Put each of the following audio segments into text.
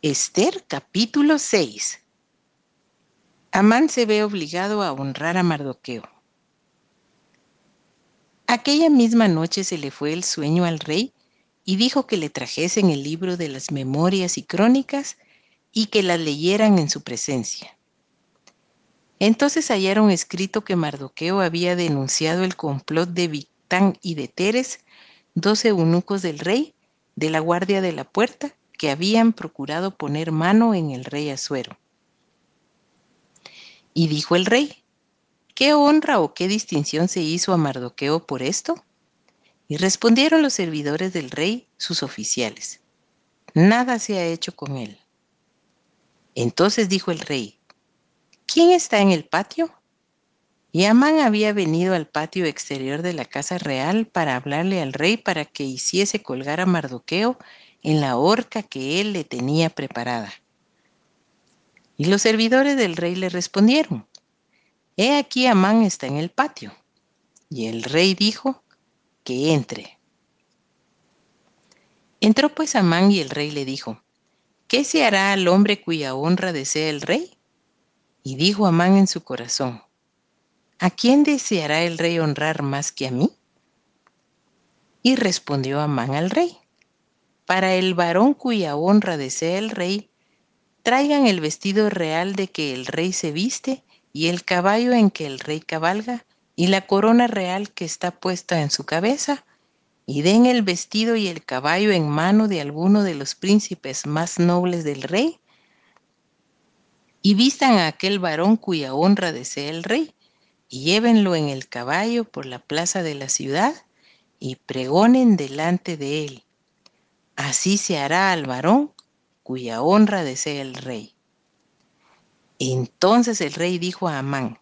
Esther capítulo 6 Amán se ve obligado a honrar a Mardoqueo. Aquella misma noche se le fue el sueño al rey y dijo que le trajesen el libro de las memorias y crónicas y que las leyeran en su presencia. Entonces hallaron escrito que Mardoqueo había denunciado el complot de Victán y de Teres, doce eunucos del rey, de la guardia de la puerta, que habían procurado poner mano en el rey Asuero. Y dijo el rey, ¿qué honra o qué distinción se hizo a Mardoqueo por esto? Y respondieron los servidores del rey, sus oficiales, nada se ha hecho con él. Entonces dijo el rey, ¿quién está en el patio? Amán había venido al patio exterior de la casa real para hablarle al rey para que hiciese colgar a Mardoqueo en la horca que él le tenía preparada. Y los servidores del rey le respondieron, He aquí Amán está en el patio. Y el rey dijo, que entre. Entró pues Amán y el rey le dijo, ¿qué se hará al hombre cuya honra desea el rey? Y dijo Amán en su corazón, ¿a quién deseará el rey honrar más que a mí? Y respondió Amán al rey, para el varón cuya honra desea el rey, traigan el vestido real de que el rey se viste y el caballo en que el rey cabalga y la corona real que está puesta en su cabeza, y den el vestido y el caballo en mano de alguno de los príncipes más nobles del rey, y vistan a aquel varón cuya honra desea el rey, llévenlo en el caballo por la plaza de la ciudad, y pregonen delante de él Así se hará al varón cuya honra desea el rey. Entonces el rey dijo a Amán,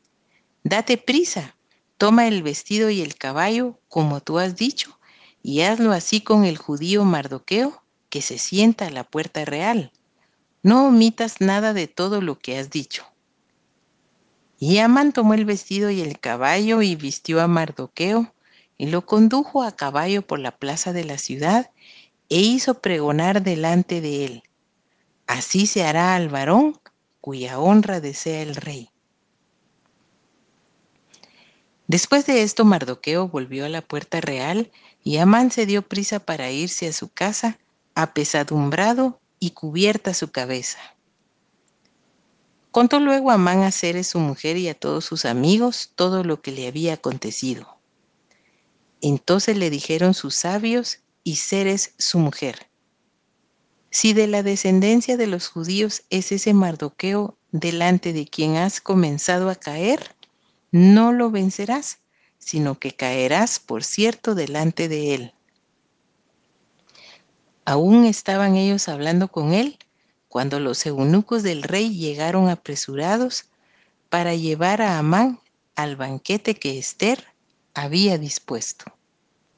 date prisa, toma el vestido y el caballo, como tú has dicho, y hazlo así con el judío Mardoqueo, que se sienta a la puerta real. No omitas nada de todo lo que has dicho. Y Amán tomó el vestido y el caballo y vistió a Mardoqueo, y lo condujo a caballo por la plaza de la ciudad, e hizo pregonar delante de él, así se hará al varón cuya honra desea el rey. Después de esto, Mardoqueo volvió a la puerta real y Amán se dio prisa para irse a su casa, apesadumbrado y cubierta su cabeza. Contó luego Amán a Ceres su mujer y a todos sus amigos todo lo que le había acontecido. Entonces le dijeron sus sabios y Ceres su mujer. Si de la descendencia de los judíos es ese Mardoqueo delante de quien has comenzado a caer, no lo vencerás, sino que caerás, por cierto, delante de él. Aún estaban ellos hablando con él cuando los eunucos del rey llegaron apresurados para llevar a Amán al banquete que Esther había dispuesto.